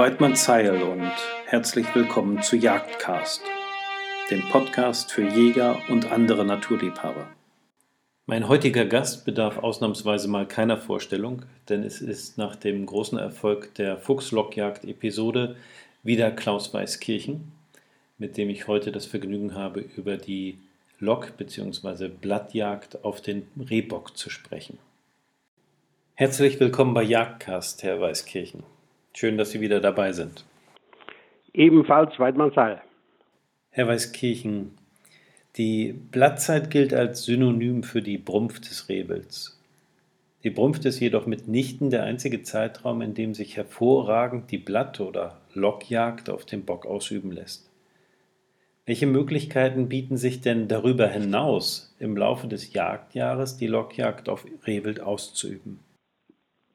Weidmann Zeil und herzlich willkommen zu Jagdcast, dem Podcast für Jäger und andere Naturliebhaber. Mein heutiger Gast bedarf ausnahmsweise mal keiner Vorstellung, denn es ist nach dem großen Erfolg der Fuchslockjagd-Episode wieder Klaus Weißkirchen, mit dem ich heute das Vergnügen habe, über die Lock- bzw. Blattjagd auf den Rehbock zu sprechen. Herzlich willkommen bei Jagdcast, Herr Weißkirchen. Schön, dass Sie wieder dabei sind. Ebenfalls Weidmannsal. Herr Weißkirchen, die Blattzeit gilt als Synonym für die Brumpf des Rehwilds. Die Brumpf ist jedoch mitnichten der einzige Zeitraum, in dem sich hervorragend die Blatt- oder Lockjagd auf dem Bock ausüben lässt. Welche Möglichkeiten bieten sich denn darüber hinaus im Laufe des Jagdjahres die Lockjagd auf Rehwild auszuüben?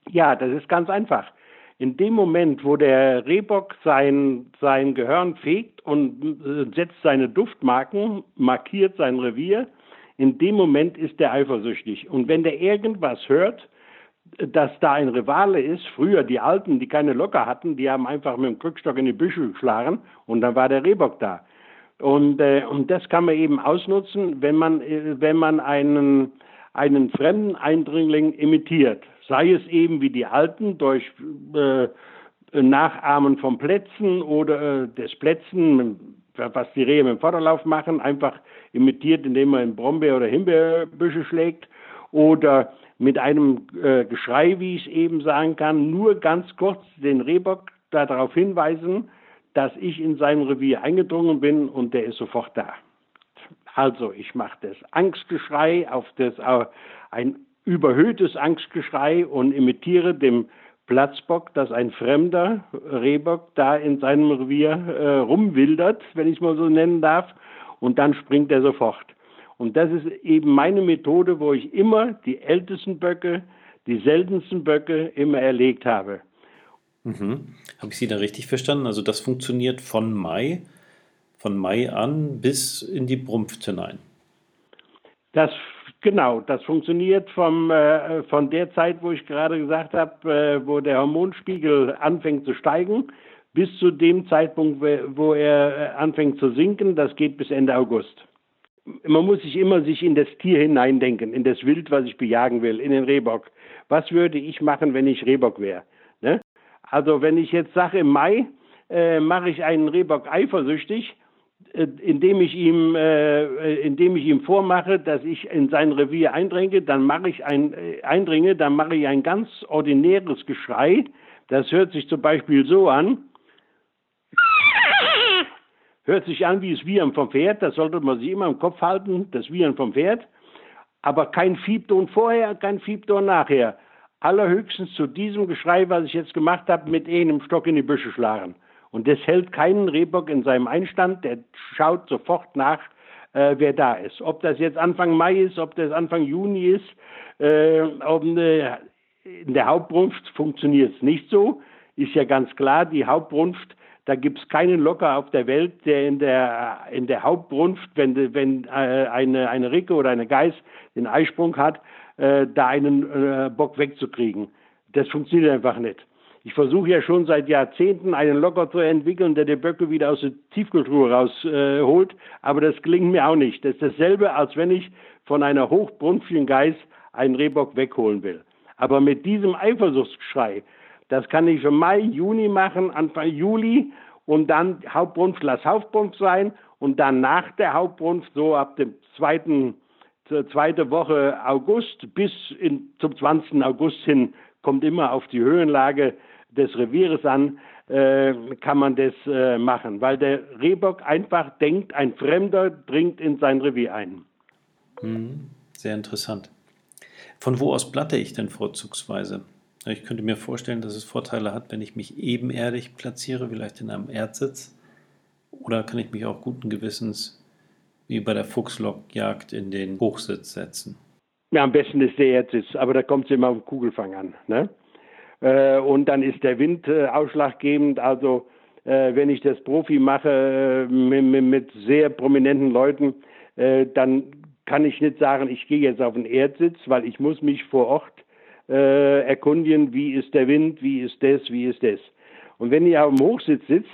Ja, das ist ganz einfach in dem Moment, wo der Rehbock sein, sein Gehörn fegt und setzt seine Duftmarken, markiert sein Revier, in dem Moment ist er eifersüchtig. Und wenn der irgendwas hört, dass da ein Rivale ist, früher die Alten, die keine Locker hatten, die haben einfach mit dem Krückstock in die Büsche geschlagen und dann war der Rehbock da. Und, äh, und das kann man eben ausnutzen, wenn man, äh, wenn man einen, einen fremden Eindringling imitiert sei es eben wie die Alten durch äh, Nachahmen von Plätzen oder äh, des Plätzen, was die Rehe dem Vorderlauf machen, einfach imitiert, indem man in Brombeer- oder Himbeerbüsche schlägt oder mit einem äh, Geschrei, wie ich es eben sagen kann, nur ganz kurz den Rehbock darauf hinweisen, dass ich in sein Revier eingedrungen bin und der ist sofort da. Also ich mache das Angstgeschrei auf das äh, ein überhöhtes Angstgeschrei und imitiere dem Platzbock, dass ein fremder Rehbock da in seinem Revier äh, rumwildert, wenn ich es mal so nennen darf, und dann springt er sofort. Und das ist eben meine Methode, wo ich immer die ältesten Böcke, die seltensten Böcke immer erlegt habe. Mhm. Habe ich Sie da richtig verstanden? Also das funktioniert von Mai, von Mai an bis in die Brumpft hinein. Das Genau, das funktioniert vom, äh, von der Zeit, wo ich gerade gesagt habe, äh, wo der Hormonspiegel anfängt zu steigen, bis zu dem Zeitpunkt, wo er äh, anfängt zu sinken. Das geht bis Ende August. Man muss sich immer sich in das Tier hineindenken, in das Wild, was ich bejagen will, in den Rehbock. Was würde ich machen, wenn ich Rehbock wäre? Ne? Also wenn ich jetzt sage, im Mai äh, mache ich einen Rehbock eifersüchtig, indem ich ihm, äh, indem ich ihm vormache, dass ich in sein Revier eindringe, dann mache ich ein, äh, eindringe, dann mache ich ein ganz ordinäres Geschrei. Das hört sich zum Beispiel so an. Hört sich an wie das Wiehern vom Pferd, das sollte man sich immer im Kopf halten, das Wiehern vom Pferd. Aber kein Fiebton vorher, kein Fiebton nachher. Allerhöchstens zu diesem Geschrei, was ich jetzt gemacht habe, mit einem Stock in die Büsche schlagen. Und das hält keinen Rehbock in seinem Einstand, der schaut sofort nach, äh, wer da ist. Ob das jetzt Anfang Mai ist, ob das Anfang Juni ist, äh, ob, äh, in der Hauptbrunft funktioniert es nicht so. Ist ja ganz klar, die Hauptbrunft, da gibt es keinen Locker auf der Welt, der in der, in der Hauptbrunft, wenn, wenn äh, eine, eine Ricke oder eine Geiß den Eisprung hat, äh, da einen äh, Bock wegzukriegen. Das funktioniert einfach nicht. Ich versuche ja schon seit Jahrzehnten einen Locker zu entwickeln, der die Böcke wieder aus der Tiefkultur rausholt, äh, aber das gelingt mir auch nicht. Das ist dasselbe, als wenn ich von einer hochbrunftigen Geiß einen Rehbock wegholen will. Aber mit diesem Eifersuchtsschrei, das kann ich für Mai, Juni machen, Anfang Juli und dann Hauptbrunft, lass Hauptbrunft sein und dann nach der Hauptbrunft, so ab dem zweiten, zweite Woche August bis in, zum 20. August hin, kommt immer auf die Höhenlage des Revieres an, äh, kann man das äh, machen, weil der Rehbock einfach denkt, ein Fremder dringt in sein Revier ein. Hm, sehr interessant. Von wo aus blatte ich denn vorzugsweise? Ich könnte mir vorstellen, dass es Vorteile hat, wenn ich mich ebenerdig platziere, vielleicht in einem Erdsitz. Oder kann ich mich auch guten Gewissens, wie bei der Fuchslockjagd, in den Hochsitz setzen? Ja, am besten ist der Erdsitz, aber da kommt es immer auf den Kugelfang an. Ne? Äh, und dann ist der Wind äh, ausschlaggebend. Also äh, wenn ich das Profi mache mit, sehr prominenten Leuten, dann kann ich nicht sagen, ich gehe jetzt auf den Erdsitz, weil ich muss mich vor Ort erkundigen, wie ist der Wind, wie ist das, wie ist das. Und wenn ich auf dem Hochsitz sitze,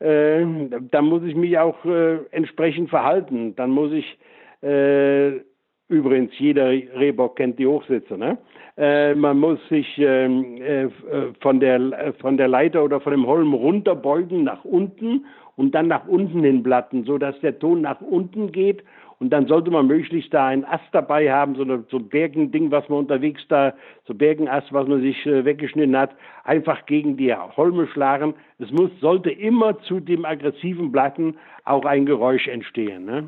äh, dann muss ich mich auch äh, entsprechend verhalten. Dann muss ich äh, übrigens jeder Rehbock kennt die Hochsitze, ne? Äh, man muss sich ähm, äh, von der von der Leiter oder von dem Holm runterbeugen nach unten und dann nach unten hin blatten, so dass der Ton nach unten geht und dann sollte man möglichst da einen Ast dabei haben, so, eine, so ein Bergending, was man unterwegs da, so Bergenast, was man sich äh, weggeschnitten hat, einfach gegen die Holme schlagen. Es muss, sollte immer zu dem aggressiven Blatten auch ein Geräusch entstehen. Ne?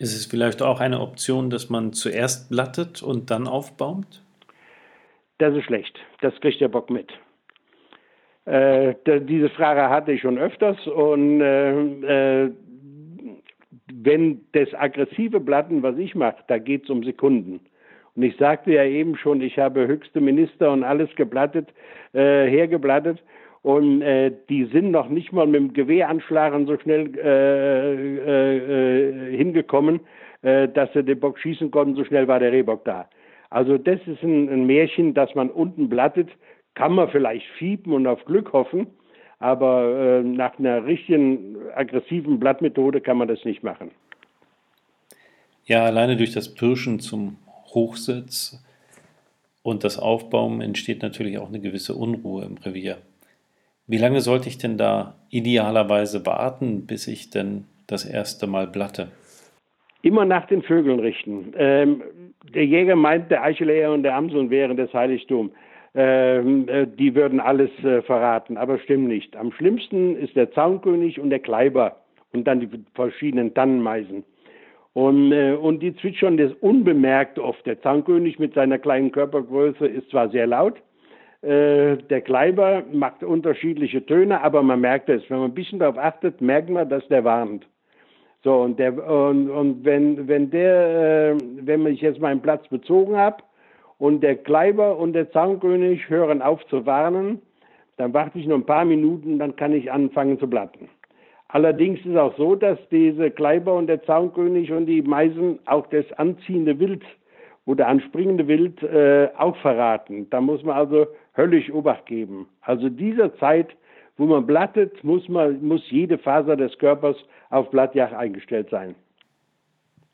Ist es vielleicht auch eine Option, dass man zuerst blattet und dann aufbaumt? Das ist schlecht. Das kriegt der Bock mit. Äh, diese Frage hatte ich schon öfters und äh, äh, wenn das aggressive Blatten, was ich mache, da geht es um Sekunden. Und ich sagte ja eben schon, ich habe höchste Minister und alles geblattet, äh, hergeblattet. Und äh, die sind noch nicht mal mit dem Gewehranschlagen so schnell äh, äh, äh, hingekommen, äh, dass sie den Bock schießen konnten. So schnell war der Rehbock da. Also das ist ein, ein Märchen, dass man unten blattet. Kann man vielleicht fiepen und auf Glück hoffen. Aber äh, nach einer richtigen aggressiven Blattmethode kann man das nicht machen. Ja, alleine durch das Pirschen zum Hochsitz und das Aufbauen entsteht natürlich auch eine gewisse Unruhe im Revier. Wie lange sollte ich denn da idealerweise warten, bis ich denn das erste Mal blatte? Immer nach den Vögeln richten. Ähm, der Jäger meint, der Eicheleher und der Amseln wären das Heiligtum. Ähm, äh, die würden alles äh, verraten, aber stimmt nicht. Am schlimmsten ist der Zaunkönig und der Kleiber und dann die verschiedenen Tannenmeisen. Und, äh, und die zwitschern das unbemerkt oft. Der Zaunkönig mit seiner kleinen Körpergröße ist zwar sehr laut, äh, der Kleiber macht unterschiedliche Töne, aber man merkt es. Wenn man ein bisschen darauf achtet, merkt man, dass der warnt. So, und, der, und, und wenn, wenn der, äh, wenn ich jetzt meinen Platz bezogen habe, und der Kleiber und der Zaunkönig hören auf zu warnen, dann warte ich noch ein paar Minuten, dann kann ich anfangen zu blatten. Allerdings ist auch so, dass diese Kleiber und der Zaunkönig und die Meisen auch das anziehende Wild oder anspringende Wild äh, auch verraten. Da muss man also höllisch Obacht geben. Also dieser Zeit, wo man blattet, muss, man, muss jede Faser des Körpers auf Blattjagd eingestellt sein.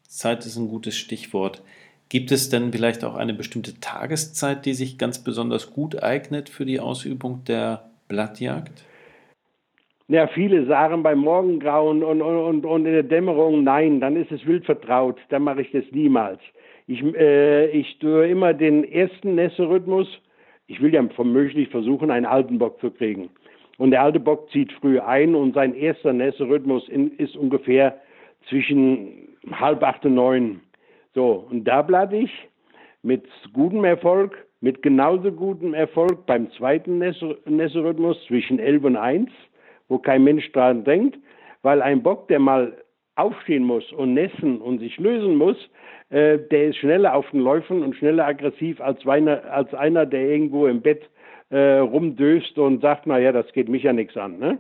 Zeit ist ein gutes Stichwort. Gibt es denn vielleicht auch eine bestimmte Tageszeit, die sich ganz besonders gut eignet für die Ausübung der Blattjagd? Ja, viele sagen beim Morgengrauen und, und, und in der Dämmerung, nein, dann ist es wild vertraut, dann mache ich das niemals. Ich, äh, ich tue immer den ersten Nässe-Rhythmus. Ich will ja womöglich versuchen, einen alten Bock zu kriegen. Und der alte Bock zieht früh ein und sein erster Nässe-Rhythmus ist ungefähr zwischen halb acht und neun. So, und da bleibe ich mit gutem Erfolg, mit genauso gutem Erfolg beim zweiten Nesserhythmus zwischen 11 und 1, wo kein Mensch dran denkt, weil ein Bock, der mal aufstehen muss und nässen und sich lösen muss, äh, der ist schneller auf den Läufen und schneller aggressiv als einer, als einer der irgendwo im Bett äh, rumdöst und sagt, naja, das geht mich ja nichts an. Ne?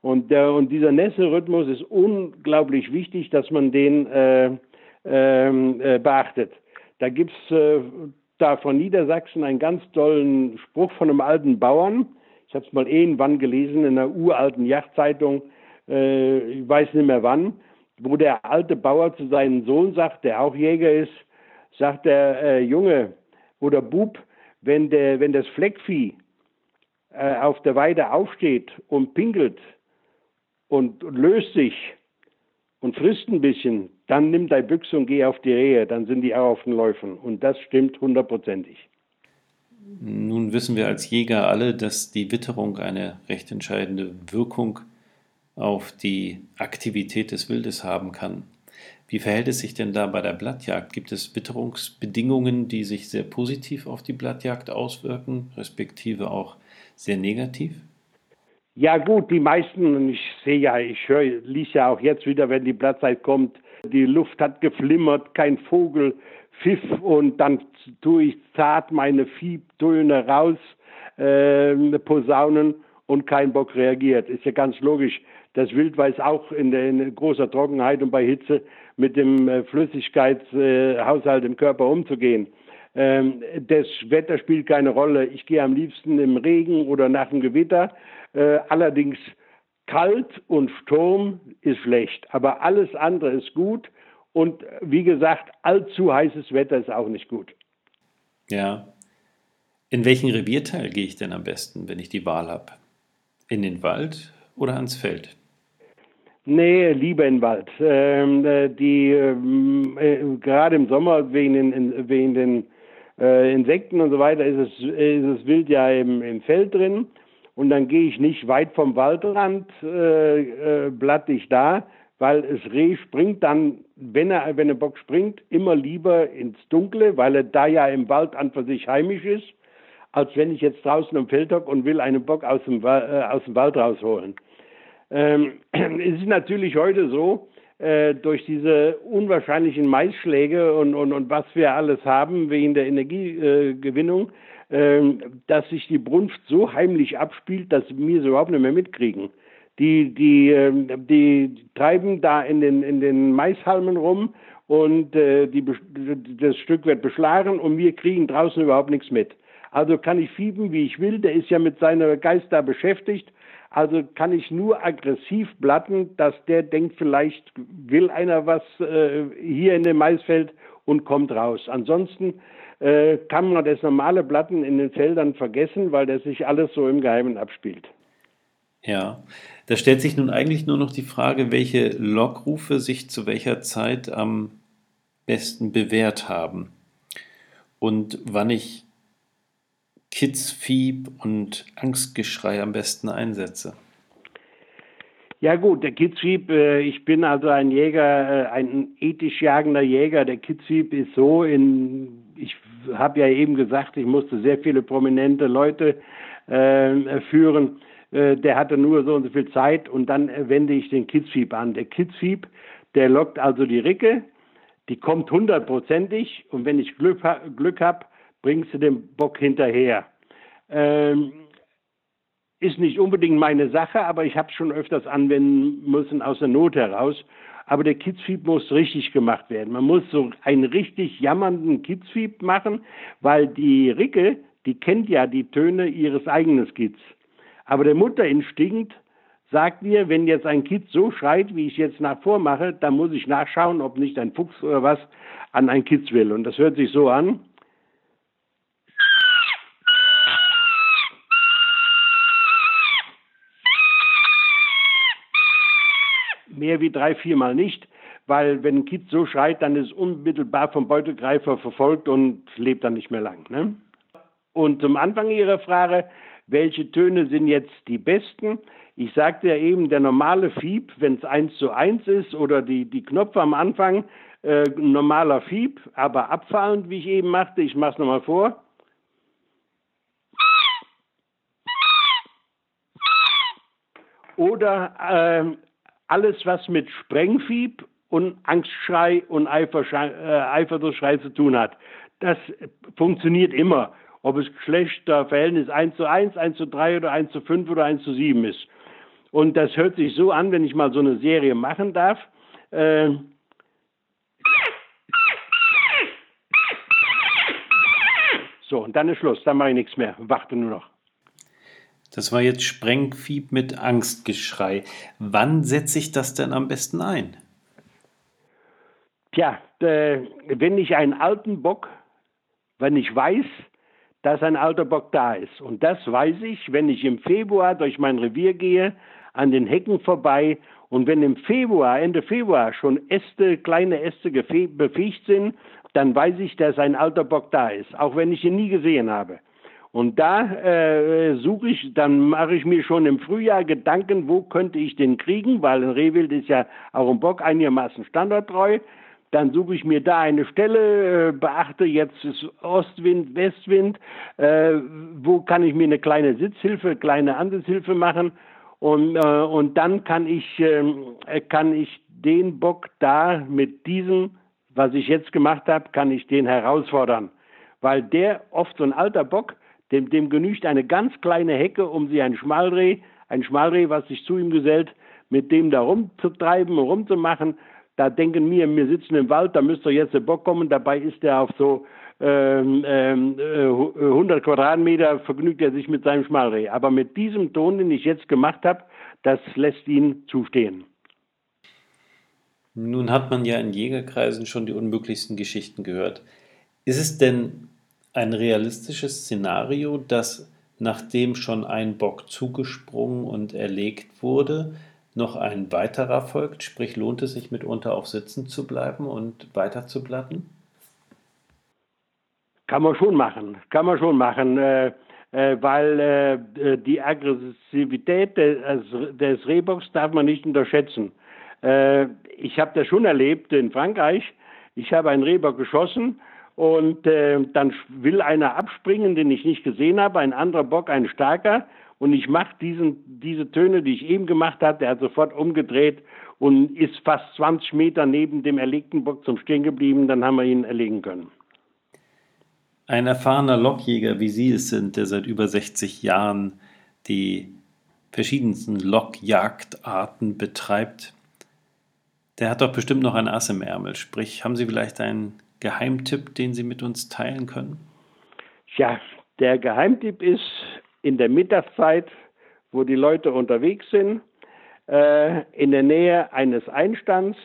Und, der, und dieser Nässe-Rhythmus ist unglaublich wichtig, dass man den äh, ähm, äh, beachtet. Da gibt es äh, da von Niedersachsen einen ganz tollen Spruch von einem alten Bauern. Ich habe es mal irgendwann gelesen in einer uralten Yachtzeitung, äh, ich weiß nicht mehr wann, wo der alte Bauer zu seinem Sohn sagt, der auch Jäger ist, sagt der äh, Junge oder Bub, wenn, der, wenn das Fleckvieh äh, auf der Weide aufsteht und pinkelt und, und löst sich und frisst ein bisschen, dann nimm deine Büchse und geh auf die Rehe, dann sind die auch auf den Läufen. Und das stimmt hundertprozentig. Nun wissen wir als Jäger alle, dass die Witterung eine recht entscheidende Wirkung auf die Aktivität des Wildes haben kann. Wie verhält es sich denn da bei der Blattjagd? Gibt es Witterungsbedingungen, die sich sehr positiv auf die Blattjagd auswirken, respektive auch sehr negativ? Ja gut, die meisten, ich sehe ja, ich höre, lies ja auch jetzt wieder, wenn die Blattzeit kommt, die Luft hat geflimmert, kein Vogel pfiff und dann tue ich zart meine Fiebtöne raus, äh, Posaunen und kein Bock reagiert. Ist ja ganz logisch. Das Wild weiß auch in, in großer Trockenheit und bei Hitze mit dem äh, Flüssigkeitshaushalt im Körper umzugehen. Ähm, das Wetter spielt keine Rolle. Ich gehe am liebsten im Regen oder nach dem Gewitter. Äh, allerdings kalt und Sturm ist schlecht, aber alles andere ist gut. Und wie gesagt, allzu heißes Wetter ist auch nicht gut. Ja. In welchen Revierteil gehe ich denn am besten, wenn ich die Wahl habe? In den Wald oder ans Feld? Nee, lieber in den Wald. Ähm, äh, die, ähm, äh, gerade im Sommer wegen den, wegen den äh, Insekten und so weiter ist es, ist es Wild ja im, im Feld drin. Und dann gehe ich nicht weit vom Waldrand, äh, äh, blatt ich da, weil es Reh springt dann, wenn er, wenn ein Bock springt, immer lieber ins Dunkle, weil er da ja im Wald an für sich heimisch ist, als wenn ich jetzt draußen am Feld hocke und will einen Bock aus dem, äh, aus dem Wald rausholen. Ähm, es ist natürlich heute so, äh, durch diese unwahrscheinlichen Maisschläge und, und, und was wir alles haben wegen der Energiegewinnung, äh, dass sich die Brunft so heimlich abspielt, dass wir es überhaupt nicht mehr mitkriegen. Die, die, äh, die treiben da in den, in den Maishalmen rum und äh, die, das Stück wird beschlagen und wir kriegen draußen überhaupt nichts mit. Also kann ich fieben, wie ich will, der ist ja mit seiner Geist da beschäftigt also kann ich nur aggressiv blatten, dass der denkt, vielleicht will einer was äh, hier in dem Maisfeld und kommt raus. Ansonsten äh, kann man das normale Blatten in den Feldern vergessen, weil das sich alles so im Geheimen abspielt. Ja, da stellt sich nun eigentlich nur noch die Frage, welche Lockrufe sich zu welcher Zeit am besten bewährt haben und wann ich Kitzfieb und Angstgeschrei am besten einsetze? Ja gut, der Kitzfieb, äh, ich bin also ein Jäger, äh, ein ethisch jagender Jäger. Der Kitzfieb ist so in, ich habe ja eben gesagt, ich musste sehr viele prominente Leute äh, führen. Äh, der hatte nur so und so viel Zeit und dann wende ich den Kitzfieb an. Der Kitzfieb, der lockt also die Ricke, die kommt hundertprozentig und wenn ich Glück, Glück habe, bringst du den Bock hinterher. Ähm, ist nicht unbedingt meine Sache, aber ich habe es schon öfters anwenden müssen aus der Not heraus. Aber der Kitzfieb muss richtig gemacht werden. Man muss so einen richtig jammernden Kitzfieb machen, weil die Ricke, die kennt ja die Töne ihres eigenen Kitz. Aber der Mutterinstinkt sagt mir, wenn jetzt ein Kitz so schreit, wie ich jetzt nach vormache, dann muss ich nachschauen, ob nicht ein Fuchs oder was an ein Kitz will. Und das hört sich so an. Mehr wie drei, viermal nicht, weil wenn ein Kind so schreit, dann ist unmittelbar vom Beutegreifer verfolgt und lebt dann nicht mehr lang. Ne? Und zum Anfang Ihrer Frage, welche Töne sind jetzt die besten? Ich sagte ja eben, der normale Fieb, wenn es eins zu eins ist, oder die, die Knöpfe am Anfang, äh, normaler Fieb, aber abfallend, wie ich eben machte. Ich mache es nochmal vor. Oder äh, alles, was mit Sprengfieb und Angstschrei und Eiferschrei, äh, Eifersuchtsschrei zu tun hat. Das funktioniert immer. Ob es Geschlechterverhältnis 1 zu 1, 1 zu 3 oder 1 zu 5 oder 1 zu 7 ist. Und das hört sich so an, wenn ich mal so eine Serie machen darf. Äh, so, und dann ist Schluss. Dann mache ich nichts mehr. Warte nur noch. Das war jetzt Sprengfieb mit Angstgeschrei. Wann setze ich das denn am besten ein? Tja, äh, wenn ich einen alten Bock, wenn ich weiß, dass ein alter Bock da ist. Und das weiß ich, wenn ich im Februar durch mein Revier gehe, an den Hecken vorbei. Und wenn im Februar, Ende Februar schon Äste, kleine Äste befähigt sind, dann weiß ich, dass ein alter Bock da ist, auch wenn ich ihn nie gesehen habe. Und da äh, suche ich, dann mache ich mir schon im Frühjahr Gedanken, wo könnte ich den kriegen, weil ein Rehwild ist ja auch ein Bock einigermaßen standardtreu. Dann suche ich mir da eine Stelle, äh, beachte jetzt ist Ostwind, Westwind, äh, wo kann ich mir eine kleine Sitzhilfe, kleine Ansitzhilfe machen und, äh, und dann kann ich, ähm, kann ich den Bock da mit diesem, was ich jetzt gemacht habe, kann ich den herausfordern. Weil der oft so ein alter Bock, dem, dem genügt eine ganz kleine Hecke, um sie ein Schmalreh, ein Schmalreh, was sich zu ihm gesellt, mit dem da rumzutreiben rumzumachen. Da denken wir, wir sitzen im Wald, da müsste jetzt der Bock kommen. Dabei ist er auf so ähm, ähm, 100 Quadratmeter vergnügt er sich mit seinem Schmalreh. Aber mit diesem Ton, den ich jetzt gemacht habe, das lässt ihn zustehen. Nun hat man ja in Jägerkreisen schon die unmöglichsten Geschichten gehört. Ist es denn ein realistisches Szenario, dass nachdem schon ein Bock zugesprungen und erlegt wurde, noch ein weiterer folgt? Sprich, lohnt es sich mitunter auch sitzen zu bleiben und weiter zu blatten? Kann man schon machen, kann man schon machen, äh, äh, weil äh, die Aggressivität des, des Rehbocks darf man nicht unterschätzen. Äh, ich habe das schon erlebt in Frankreich. Ich habe einen Rehbock geschossen und äh, dann will einer abspringen, den ich nicht gesehen habe, ein anderer Bock, ein starker und ich mache diese Töne, die ich eben gemacht habe, der hat sofort umgedreht und ist fast 20 Meter neben dem erlegten Bock zum Stehen geblieben, dann haben wir ihn erlegen können. Ein erfahrener Lockjäger, wie Sie es sind, der seit über 60 Jahren die verschiedensten Lockjagdarten betreibt, der hat doch bestimmt noch ein Ass im Ärmel. Sprich, haben Sie vielleicht einen Geheimtipp, den Sie mit uns teilen können? Ja, der Geheimtipp ist, in der Mittagszeit, wo die Leute unterwegs sind, äh, in der Nähe eines Einstands,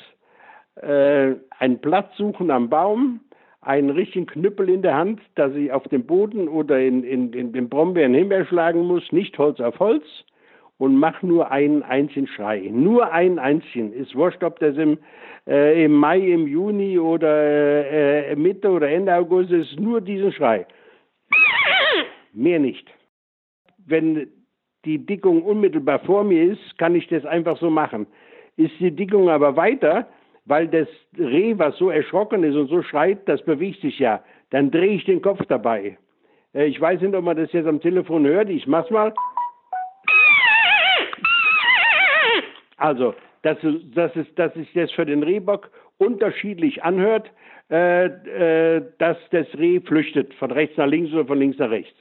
äh, einen Platz suchen am Baum, einen richtigen Knüppel in der Hand, dass ich auf dem Boden oder in, in, in den Brombeeren Himbeer muss, nicht Holz auf Holz und mach nur einen einzigen Schrei. Nur einen einzigen. Ist wurscht, ob das im, äh, im Mai, im Juni oder äh, Mitte oder Ende August ist, nur diesen Schrei. Mehr nicht wenn die Dickung unmittelbar vor mir ist, kann ich das einfach so machen. Ist die Dickung aber weiter, weil das Reh, was so erschrocken ist und so schreit, das bewegt sich ja, dann drehe ich den Kopf dabei. Äh, ich weiß nicht, ob man das jetzt am Telefon hört, ich mach's mal. Also, dass, dass, es, dass sich das für den Rehbock unterschiedlich anhört, äh, äh, dass das Reh flüchtet, von rechts nach links oder von links nach rechts.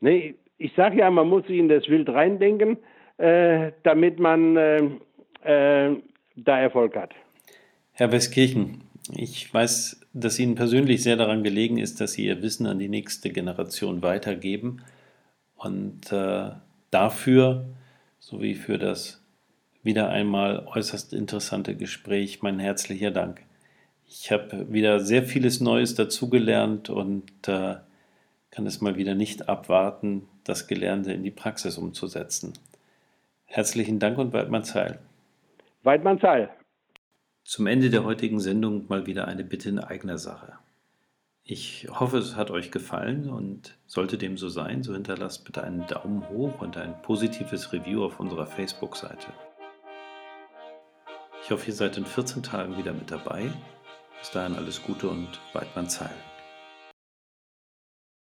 Nee, ich sage ja, man muss sich in das Wild reindenken, äh, damit man äh, äh, da Erfolg hat. Herr Westkirchen, ich weiß, dass Ihnen persönlich sehr daran gelegen ist, dass Sie Ihr Wissen an die nächste Generation weitergeben. Und äh, dafür, sowie für das wieder einmal äußerst interessante Gespräch, mein herzlicher Dank. Ich habe wieder sehr vieles Neues dazugelernt und äh, kann es mal wieder nicht abwarten, das Gelernte in die Praxis umzusetzen. Herzlichen Dank und Weidmanns Heil. Weidmanns Heil. Zum Ende der heutigen Sendung mal wieder eine Bitte in eigener Sache. Ich hoffe, es hat euch gefallen und sollte dem so sein, so hinterlasst bitte einen Daumen hoch und ein positives Review auf unserer Facebook-Seite. Ich hoffe, ihr seid in 14 Tagen wieder mit dabei. Bis dahin alles Gute und Weidmanns Heil.